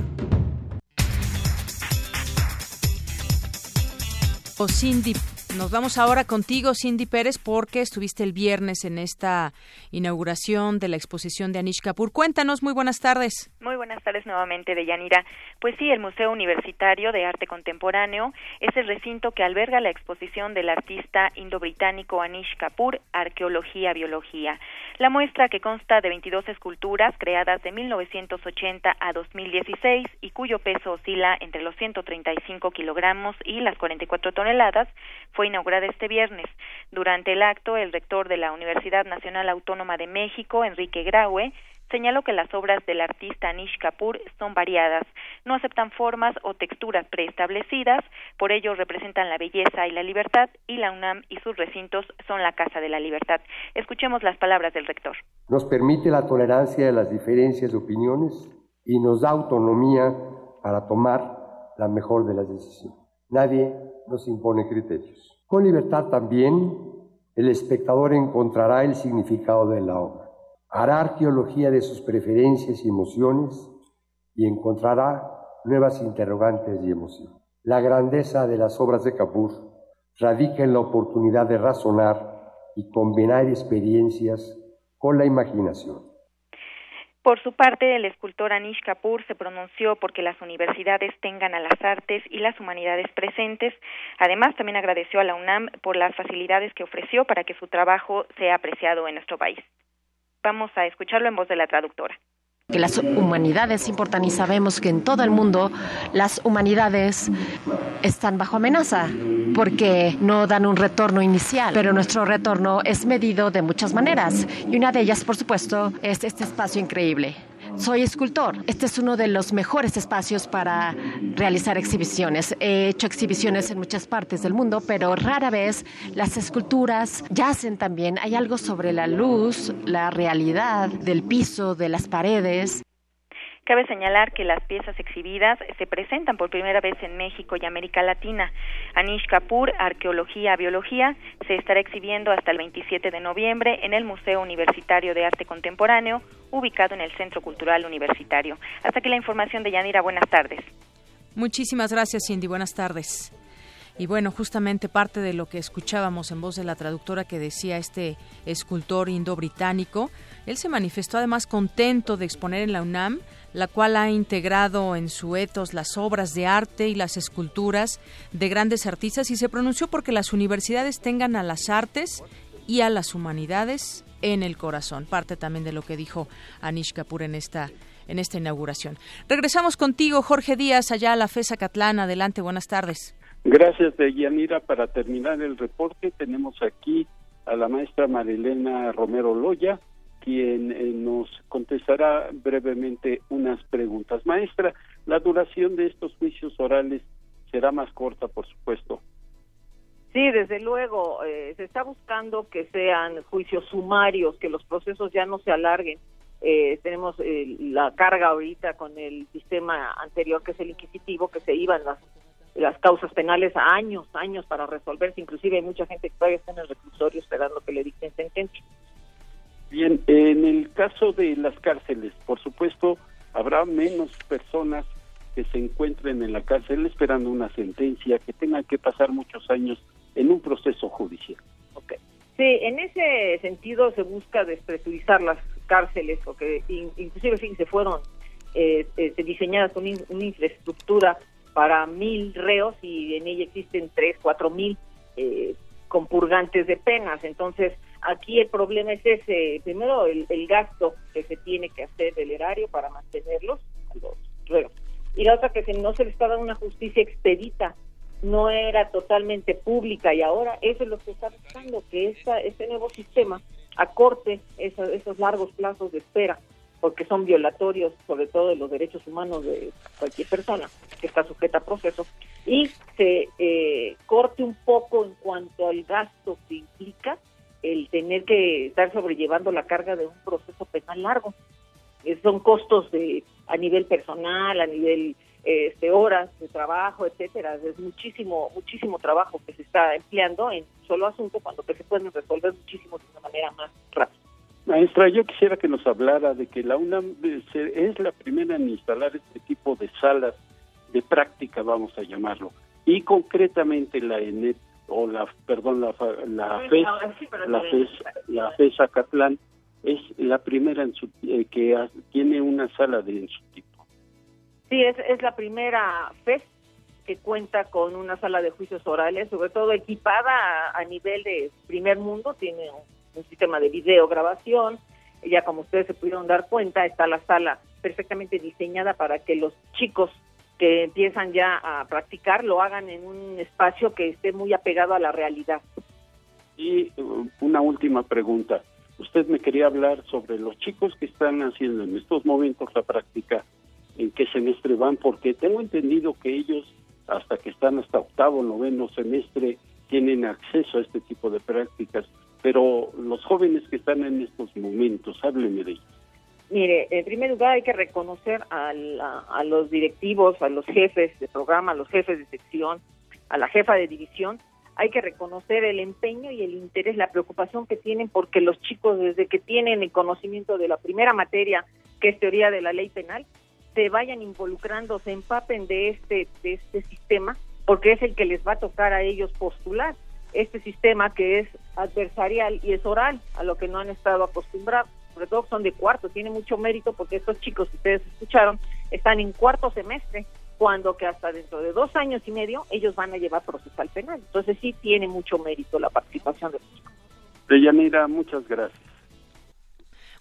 O Cindy nos vamos ahora contigo, Cindy Pérez, porque estuviste el viernes en esta inauguración de la exposición de Anish Kapoor. Cuéntanos, muy buenas tardes. Muy buenas tardes nuevamente, de Yanira. Pues sí, el Museo Universitario de Arte Contemporáneo es el recinto que alberga la exposición del artista indo-británico Anish Kapoor, Arqueología, Biología. La muestra, que consta de 22 esculturas creadas de 1980 a 2016 y cuyo peso oscila entre los 135 kilogramos y las 44 toneladas, fue inaugurada este viernes. Durante el acto, el rector de la Universidad Nacional Autónoma de México, Enrique Graue, señaló que las obras del artista Anish Kapoor son variadas, no aceptan formas o texturas preestablecidas, por ello representan la belleza y la libertad, y la UNAM y sus recintos son la Casa de la Libertad. Escuchemos las palabras del rector. Nos permite la tolerancia de las diferencias de opiniones y nos da autonomía para tomar la mejor de las decisiones. Nadie nos impone criterios. Con libertad también el espectador encontrará el significado de la obra, hará arqueología de sus preferencias y emociones y encontrará nuevas interrogantes y emociones. La grandeza de las obras de Kapoor radica en la oportunidad de razonar y combinar experiencias con la imaginación. Por su parte, el escultor Anish Kapoor se pronunció porque las universidades tengan a las artes y las humanidades presentes. Además, también agradeció a la UNAM por las facilidades que ofreció para que su trabajo sea apreciado en nuestro país. Vamos a escucharlo en voz de la traductora que las humanidades importan y sabemos que en todo el mundo las humanidades están bajo amenaza porque no dan un retorno inicial, pero nuestro retorno es medido de muchas maneras y una de ellas, por supuesto, es este espacio increíble. Soy escultor. Este es uno de los mejores espacios para realizar exhibiciones. He hecho exhibiciones en muchas partes del mundo, pero rara vez las esculturas yacen también. Hay algo sobre la luz, la realidad del piso, de las paredes. Cabe señalar que las piezas exhibidas se presentan por primera vez en México y América Latina. Anish Kapoor, Arqueología, Biología, se estará exhibiendo hasta el 27 de noviembre en el Museo Universitario de Arte Contemporáneo, ubicado en el Centro Cultural Universitario. Hasta aquí la información de Yanira. Buenas tardes. Muchísimas gracias, Cindy. Buenas tardes. Y bueno, justamente parte de lo que escuchábamos en voz de la traductora que decía este escultor indo-británico, él se manifestó además contento de exponer en la UNAM la cual ha integrado en su etos las obras de arte y las esculturas de grandes artistas y se pronunció porque las universidades tengan a las artes y a las humanidades en el corazón. Parte también de lo que dijo Anish Kapoor en esta en esta inauguración. Regresamos contigo, Jorge Díaz, allá a la FESA Catlán. Adelante, buenas tardes. Gracias, Deyanira. Para terminar el reporte, tenemos aquí a la maestra Marilena Romero Loya, quien eh, nos contestará brevemente unas preguntas. Maestra, la duración de estos juicios orales será más corta, por supuesto. Sí, desde luego, eh, se está buscando que sean juicios sumarios, que los procesos ya no se alarguen. Eh, tenemos eh, la carga ahorita con el sistema anterior, que es el inquisitivo, que se iban las, las causas penales a años, años para resolverse. Inclusive hay mucha gente que todavía está en el reclusorio esperando que le dicten sentencia. Bien, en el caso de las cárceles, por supuesto, habrá menos personas que se encuentren en la cárcel esperando una sentencia, que tengan que pasar muchos años en un proceso judicial. Okay. Sí, en ese sentido se busca despresurizar las cárceles, porque inclusive sí, se fueron eh, eh, diseñadas con una infraestructura para mil reos y en ella existen tres, cuatro mil eh, compurgantes de penas. Entonces, aquí el problema es ese, primero el, gasto que se tiene que hacer del erario para mantenerlos, los reos. Y la otra que se, no se les está dando una justicia expedita no era totalmente pública y ahora eso es lo que está buscando, que esta, este nuevo sistema acorte esos, esos largos plazos de espera, porque son violatorios sobre todo de los derechos humanos de cualquier persona que está sujeta a proceso, y se eh, corte un poco en cuanto al gasto que implica el tener que estar sobrellevando la carga de un proceso penal largo. Eh, son costos de a nivel personal, a nivel este, horas de trabajo, etcétera. Es muchísimo, muchísimo trabajo que se está empleando en solo asunto cuando que se pueden resolver muchísimo de una manera más rápida. Maestra, yo quisiera que nos hablara de que la UNAM es la primera en instalar este tipo de salas de práctica, vamos a llamarlo, y concretamente la ENET o la, perdón, la, la FES, la FES, la FES Acatlán es la primera en su, eh, que tiene una sala de en su tipo. Sí, es, es la primera FES que cuenta con una sala de juicios orales, sobre todo equipada a, nivel de primer mundo, tiene un, sistema de video grabación, ya como ustedes se pudieron dar cuenta, está la sala perfectamente diseñada para que los chicos que empiezan ya a practicar lo hagan en un espacio que esté muy apegado a la realidad. Y uh, una última pregunta. Usted me quería hablar sobre los chicos que están haciendo en estos momentos la práctica en qué semestre van, porque tengo entendido que ellos hasta que están hasta octavo, noveno semestre, tienen acceso a este tipo de prácticas, pero los jóvenes que están en estos momentos, háblenme de ellos. Mire, en primer lugar hay que reconocer a, a los directivos, a los jefes de programa, a los jefes de sección, a la jefa de división, hay que reconocer el empeño y el interés, la preocupación que tienen porque los chicos desde que tienen el conocimiento de la primera materia, que es teoría de la ley penal, se vayan involucrando, se empapen de este, de este sistema, porque es el que les va a tocar a ellos postular este sistema que es adversarial y es oral, a lo que no han estado acostumbrados. Sobre todo son de cuarto, tiene mucho mérito porque estos chicos que ustedes escucharon están en cuarto semestre, cuando que hasta dentro de dos años y medio ellos van a llevar procesal penal. Entonces sí tiene mucho mérito la participación de los chicos. Deyanira, muchas gracias.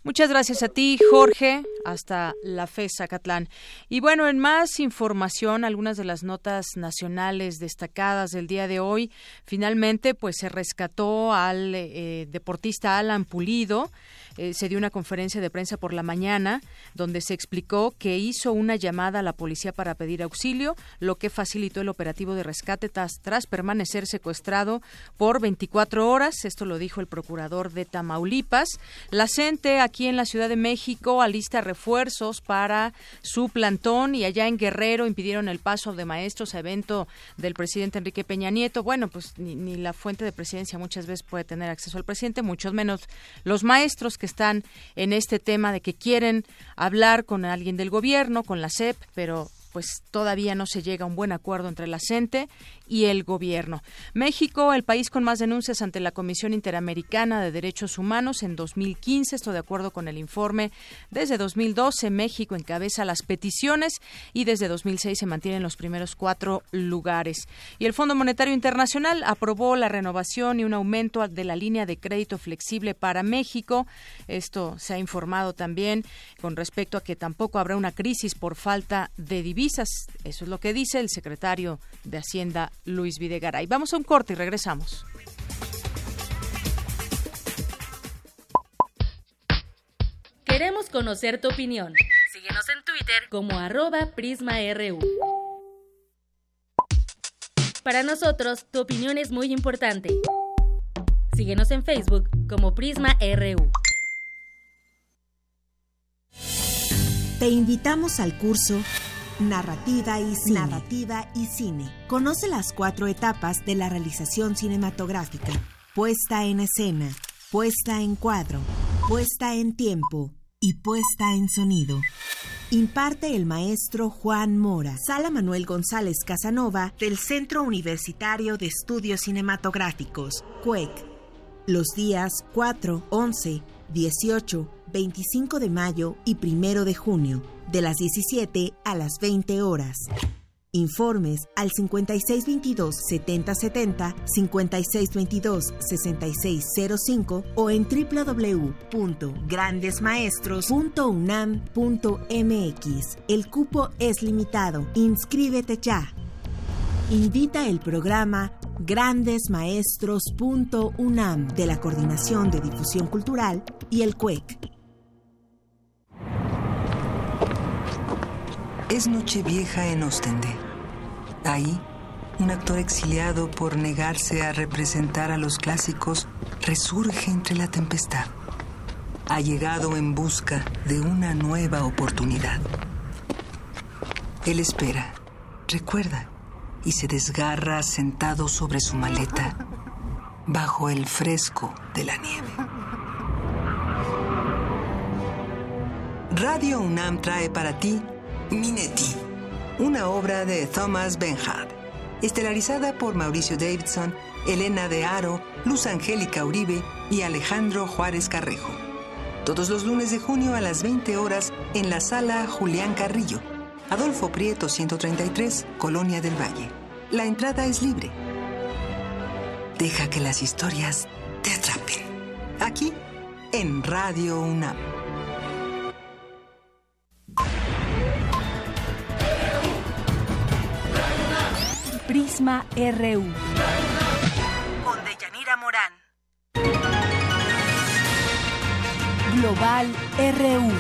Muchas gracias a ti, Jorge, hasta la FES Catlán. Y bueno, en más información, algunas de las notas nacionales destacadas del día de hoy. Finalmente, pues se rescató al eh, deportista Alan Pulido. Eh, se dio una conferencia de prensa por la mañana donde se explicó que hizo una llamada a la policía para pedir auxilio, lo que facilitó el operativo de rescate tras, permanecer secuestrado por 24 horas. Esto lo dijo el procurador de Tamaulipas. La CENTE aquí en la Ciudad de México alista refuerzos para su plantón y allá en Guerrero impidieron el paso de maestros a evento del presidente Enrique Peña Nieto. Bueno, pues ni, ni la fuente de presidencia muchas veces puede tener acceso al presidente, mucho menos los maestros que están en este tema de que quieren hablar con alguien del gobierno, con la SEP, pero pues todavía no se llega a un buen acuerdo entre la CENTE y el gobierno. México, el país con más denuncias ante la Comisión Interamericana de Derechos Humanos en 2015, esto de acuerdo con el informe. Desde 2012 México encabeza las peticiones y desde 2006 se mantienen los primeros cuatro lugares. Y el Fondo Monetario Internacional aprobó la renovación y un aumento de la línea de crédito flexible para México. Esto se ha informado también con respecto a que tampoco habrá una crisis por falta de divisas. Eso es lo que dice el secretario de Hacienda Luis Videgaray. Vamos a un corte y regresamos. Queremos conocer tu opinión. Síguenos en Twitter como arroba PrismaRU. Para nosotros, tu opinión es muy importante. Síguenos en Facebook como PrismaRU. Te invitamos al curso Narrativa y Cine. Narrativa y Cine. Conoce las cuatro etapas de la realización cinematográfica. Puesta en escena, puesta en cuadro, puesta en tiempo y puesta en sonido. Imparte el maestro Juan Mora, Sala Manuel González Casanova del Centro Universitario de Estudios Cinematográficos, CUEC. Los días 4, 11, 18, 25 de mayo y 1 de junio, de las 17 a las 20 horas. Informes al 5622-7070, 5622-6605 o en www.grandesmaestros.unam.mx. El cupo es limitado. Inscríbete ya. Invita el programa grandesmaestros.unam de la Coordinación de Difusión Cultural y el CUEC. Es Nochevieja en Ostende. Ahí, un actor exiliado por negarse a representar a los clásicos resurge entre la tempestad. Ha llegado en busca de una nueva oportunidad. Él espera, recuerda, y se desgarra sentado sobre su maleta, bajo el fresco de la nieve. Radio UNAM trae para ti Minetti, una obra de Thomas Benhart, estelarizada por Mauricio Davidson, Elena de Aro, Luz Angélica Uribe y Alejandro Juárez Carrejo. Todos los lunes de junio a las 20 horas en la sala Julián Carrillo, Adolfo Prieto 133, Colonia del Valle. La entrada es libre. Deja que las historias te atrapen. Aquí, en Radio UNAM. Prisma RU. Con Deyanira Morán. Global RU.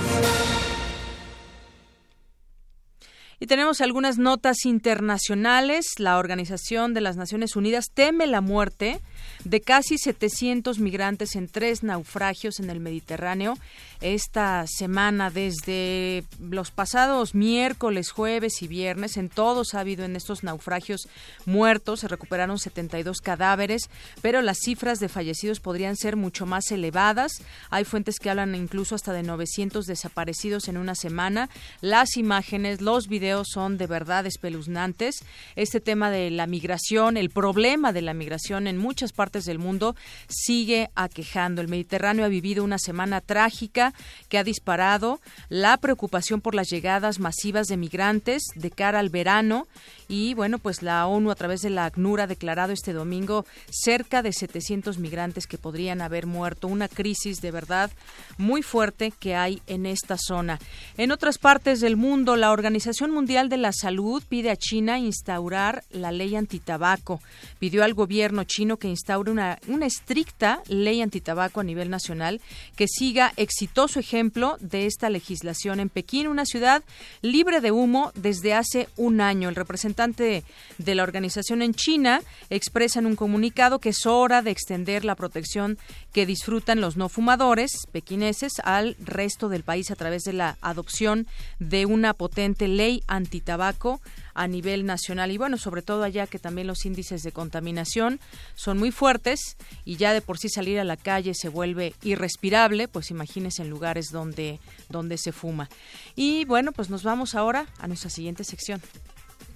Y tenemos algunas notas internacionales. La Organización de las Naciones Unidas teme la muerte de casi 700 migrantes en tres naufragios en el Mediterráneo esta semana desde los pasados miércoles, jueves y viernes. En todos ha habido en estos naufragios muertos, se recuperaron 72 cadáveres, pero las cifras de fallecidos podrían ser mucho más elevadas. Hay fuentes que hablan incluso hasta de 900 desaparecidos en una semana. Las imágenes, los videos son de verdad espeluznantes. Este tema de la migración, el problema de la migración en muchas partes del mundo sigue aquejando. El Mediterráneo ha vivido una semana trágica que ha disparado la preocupación por las llegadas masivas de migrantes de cara al verano y bueno, pues la ONU a través de la ACNUR ha declarado este domingo cerca de 700 migrantes que podrían haber muerto, una crisis de verdad muy fuerte que hay en esta zona. En otras partes del mundo, la Organización Mundial de la Salud pide a China instaurar la ley antitabaco. Pidió al gobierno chino que instaure una, una estricta ley antitabaco a nivel nacional que siga exitoso ejemplo de esta legislación en Pekín, una ciudad libre de humo desde hace un año. El representante de la organización en China expresa en un comunicado que es hora de extender la protección que disfrutan los no fumadores pequineses al resto del país a través de la adopción de una potente ley antitabaco a nivel nacional y bueno, sobre todo allá que también los índices de contaminación son muy fuertes y ya de por sí salir a la calle se vuelve irrespirable, pues imagínense en lugares donde donde se fuma. Y bueno, pues nos vamos ahora a nuestra siguiente sección.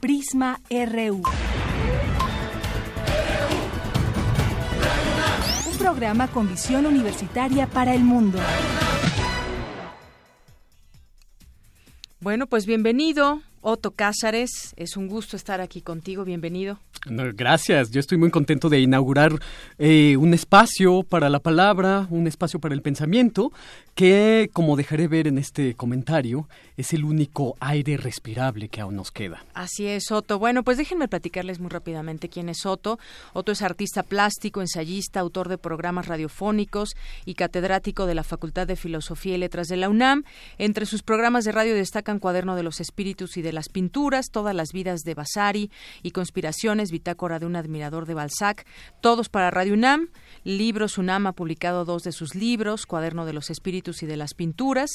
Prisma RU. Un programa con visión universitaria para el mundo. Bueno, pues bienvenido, Otto Cázares. Es un gusto estar aquí contigo. Bienvenido. Gracias, yo estoy muy contento de inaugurar eh, un espacio para la palabra, un espacio para el pensamiento, que, como dejaré ver en este comentario, es el único aire respirable que aún nos queda. Así es, Otto. Bueno, pues déjenme platicarles muy rápidamente quién es Otto. Otto es artista plástico, ensayista, autor de programas radiofónicos y catedrático de la Facultad de Filosofía y Letras de la UNAM. Entre sus programas de radio destacan Cuaderno de los Espíritus y de las Pinturas, Todas las vidas de Vasari y Conspiraciones, Bitácora de un admirador de Balzac, todos para Radio UNAM. Libros UNAM ha publicado dos de sus libros, Cuaderno de los Espíritus y de las Pinturas,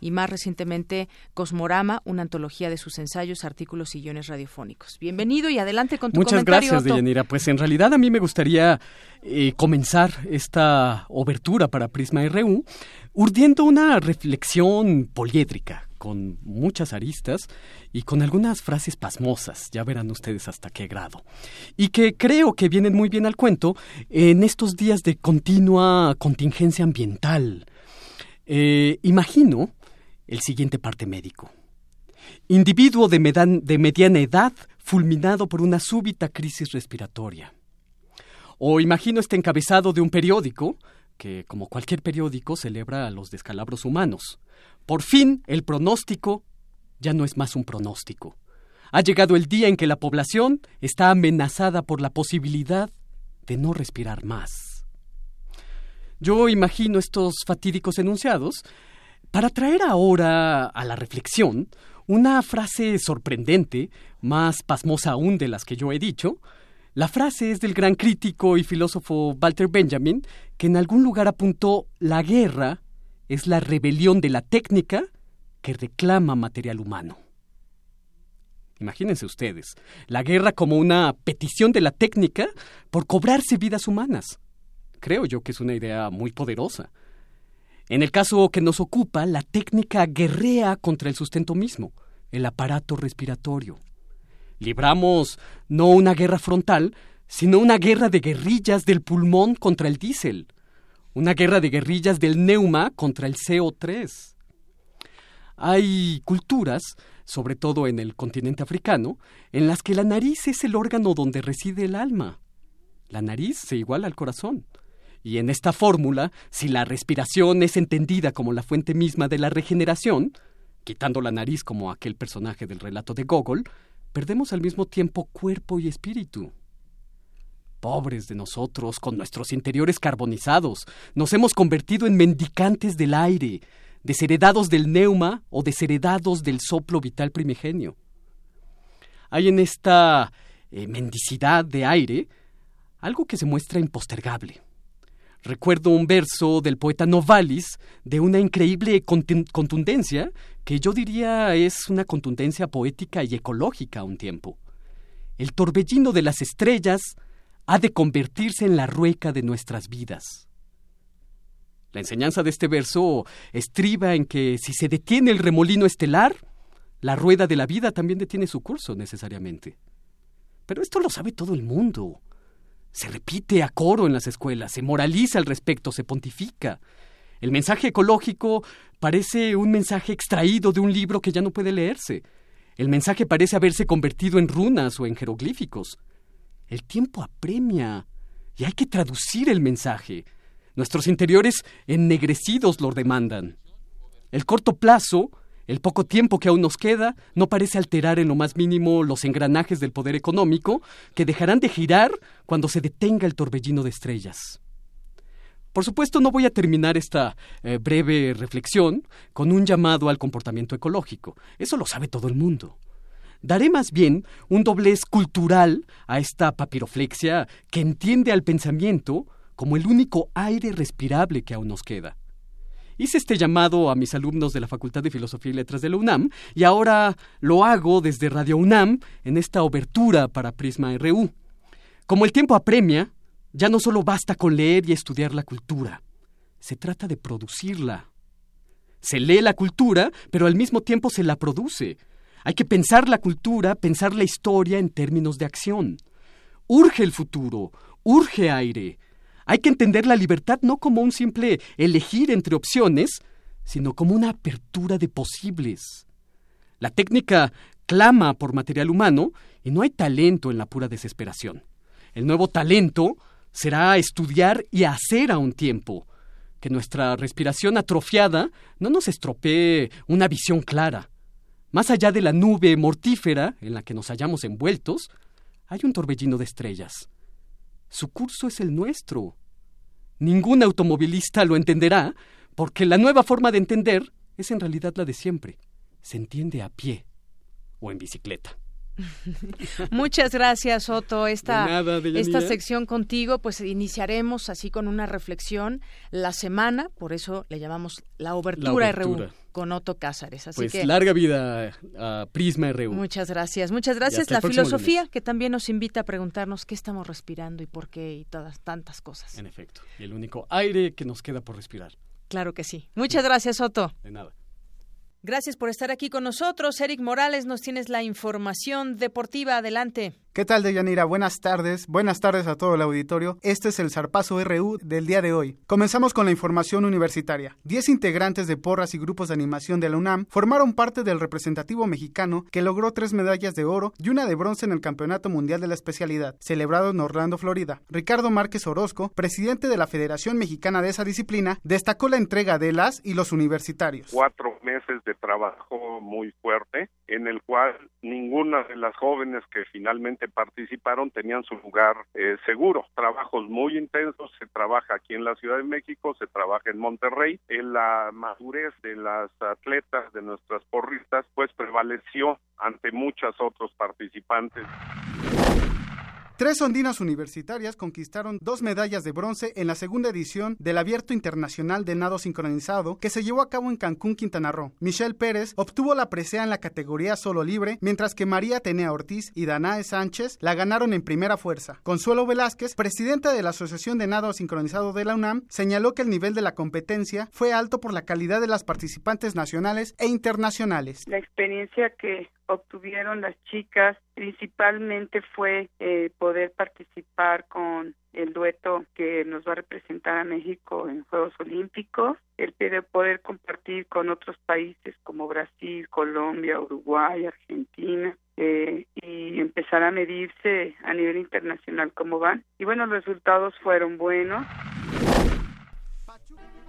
y más recientemente Cosmorama, una antología de sus ensayos, artículos y guiones radiofónicos. Bienvenido y adelante con tu Muchas comentario. gracias, Deyanira. Pues en realidad a mí me gustaría eh, comenzar esta obertura para Prisma RU urdiendo una reflexión poliédrica con muchas aristas y con algunas frases pasmosas, ya verán ustedes hasta qué grado, y que creo que vienen muy bien al cuento en estos días de continua contingencia ambiental. Eh, imagino el siguiente parte médico. Individuo de, mediana edad fulminado por una súbita crisis respiratoria. O imagino este encabezado de un periódico que, como cualquier periódico, celebra a los descalabros humanos. Por fin, el pronóstico ya no es más un pronóstico. Ha llegado el día en que la población está amenazada por la posibilidad de no respirar más. Yo imagino estos fatídicos enunciados para traer ahora a la reflexión una frase sorprendente, más pasmosa aún de las que yo he dicho. La frase es del gran crítico y filósofo Walter Benjamin, que en algún lugar apuntó la guerra es la rebelión de la técnica que reclama material humano. Imagínense ustedes, la guerra como una petición de la técnica por cobrarse vidas humanas. Creo yo que es una idea muy poderosa. En el caso que nos ocupa, la técnica guerrea contra el sustento mismo, el aparato respiratorio. Libramos no una guerra frontal, sino una guerra de guerrillas del pulmón contra el diésel, una guerra de guerrillas del neuma contra el CO3. Hay culturas, sobre todo en el continente africano, en las que la nariz es el órgano donde reside el alma. La nariz se iguala al corazón. Y en esta fórmula, si la respiración es entendida como la fuente misma de la regeneración, quitando la nariz como aquel personaje del relato de Gogol, perdemos al mismo tiempo cuerpo y espíritu. Pobres de nosotros, con nuestros interiores carbonizados, nos hemos convertido en mendicantes del aire, desheredados del neuma o desheredados del soplo vital primigenio. Hay en esta eh, mendicidad de aire algo que se muestra impostergable. Recuerdo un verso del poeta Novalis de una increíble contundencia que yo diría es una contundencia poética y ecológica a un tiempo. El torbellino de las estrellas ha de convertirse en la rueca de nuestras vidas. La enseñanza de este verso estriba en que si se detiene el remolino estelar, la rueda de la vida también detiene su curso necesariamente. Pero esto lo sabe todo el mundo. Se repite a coro en las escuelas, se moraliza al respecto, se pontifica. El mensaje ecológico parece un mensaje extraído de un libro que ya no puede leerse. El mensaje parece haberse convertido en runas o en jeroglíficos. El tiempo apremia y hay que traducir el mensaje. Nuestros interiores ennegrecidos lo demandan. El corto plazo, el poco tiempo que aún nos queda, no parece alterar en lo más mínimo los engranajes del poder económico, que dejarán de girar cuando se detenga el torbellino de estrellas. Por supuesto, no voy a terminar esta eh, breve reflexión con un llamado al comportamiento ecológico. Eso lo sabe todo el mundo. Daré más bien un doblez cultural a esta papiroflexia que entiende al pensamiento como el único aire respirable que aún nos queda. Hice este llamado a mis alumnos de la Facultad de Filosofía y Letras de la UNAM y ahora lo hago desde Radio UNAM en esta obertura para Prisma RU. Como el tiempo apremia, ya no solo basta con leer y estudiar la cultura, se trata de producirla. Se lee la cultura, pero al mismo tiempo se la produce. Hay que pensar la cultura, pensar la historia en términos de acción. Urge el futuro, urge aire, hay que entender la libertad no como un simple elegir entre opciones, sino como una apertura de posibles. La técnica clama por material humano y no hay talento en la pura desesperación. El nuevo talento será estudiar y hacer a un tiempo. Que nuestra respiración atrofiada no nos estropee una visión clara. Más allá de la nube mortífera en la que nos hallamos envueltos, hay un torbellino de estrellas. Su curso es el nuestro. Ningún automovilista lo entenderá, porque la nueva forma de entender es en realidad la de siempre. Se entiende a pie o en bicicleta. Muchas gracias, Otto. Esta, esta sección contigo, pues iniciaremos así con una reflexión la semana, por eso le llamamos la obertura, RU con Otto Cázares. Así pues larga vida a Prisma RU. Muchas gracias, muchas gracias. La filosofía que también nos invita a preguntarnos qué estamos respirando y por qué y todas tantas cosas. En efecto, y el único aire que nos queda por respirar. Claro que sí. Muchas gracias, Otto. De nada. Gracias por estar aquí con nosotros. Eric Morales, nos tienes la información deportiva. Adelante. ¿Qué tal, Deyanira? Buenas tardes. Buenas tardes a todo el auditorio. Este es el Zarpazo RU del día de hoy. Comenzamos con la información universitaria. Diez integrantes de porras y grupos de animación de la UNAM formaron parte del representativo mexicano que logró tres medallas de oro y una de bronce en el Campeonato Mundial de la Especialidad, celebrado en Orlando, Florida. Ricardo Márquez Orozco, presidente de la Federación Mexicana de esa disciplina, destacó la entrega de las y los universitarios. Cuatro meses de trabajo muy fuerte, en el cual ninguna de las jóvenes que finalmente participaron tenían su lugar eh, seguro. Trabajos muy intensos, se trabaja aquí en la Ciudad de México, se trabaja en Monterrey. En la madurez de las atletas, de nuestras porristas, pues prevaleció ante muchos otros participantes. Tres ondinas universitarias conquistaron dos medallas de bronce en la segunda edición del Abierto Internacional de Nado Sincronizado que se llevó a cabo en Cancún, Quintana Roo. Michelle Pérez obtuvo la presea en la categoría solo libre, mientras que María Tenea Ortiz y Danae Sánchez la ganaron en primera fuerza. Consuelo Velázquez, presidenta de la Asociación de Nado Sincronizado de la UNAM, señaló que el nivel de la competencia fue alto por la calidad de las participantes nacionales e internacionales. La experiencia que obtuvieron las chicas principalmente fue eh, poder participar con el dueto que nos va a representar a México en Juegos Olímpicos, el poder compartir con otros países como Brasil, Colombia, Uruguay, Argentina, eh, y empezar a medirse a nivel internacional cómo van. Y bueno, los resultados fueron buenos.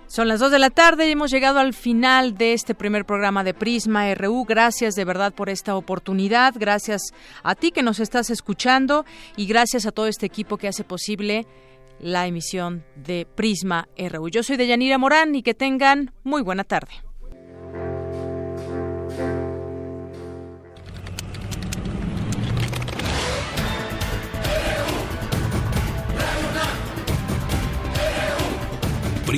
Son las 2 de la tarde y hemos llegado al final de este primer programa de Prisma RU. Gracias de verdad por esta oportunidad. Gracias a ti que nos estás escuchando y gracias a todo este equipo que hace posible la emisión de Prisma RU. Yo soy Deyanira Morán y que tengan muy buena tarde.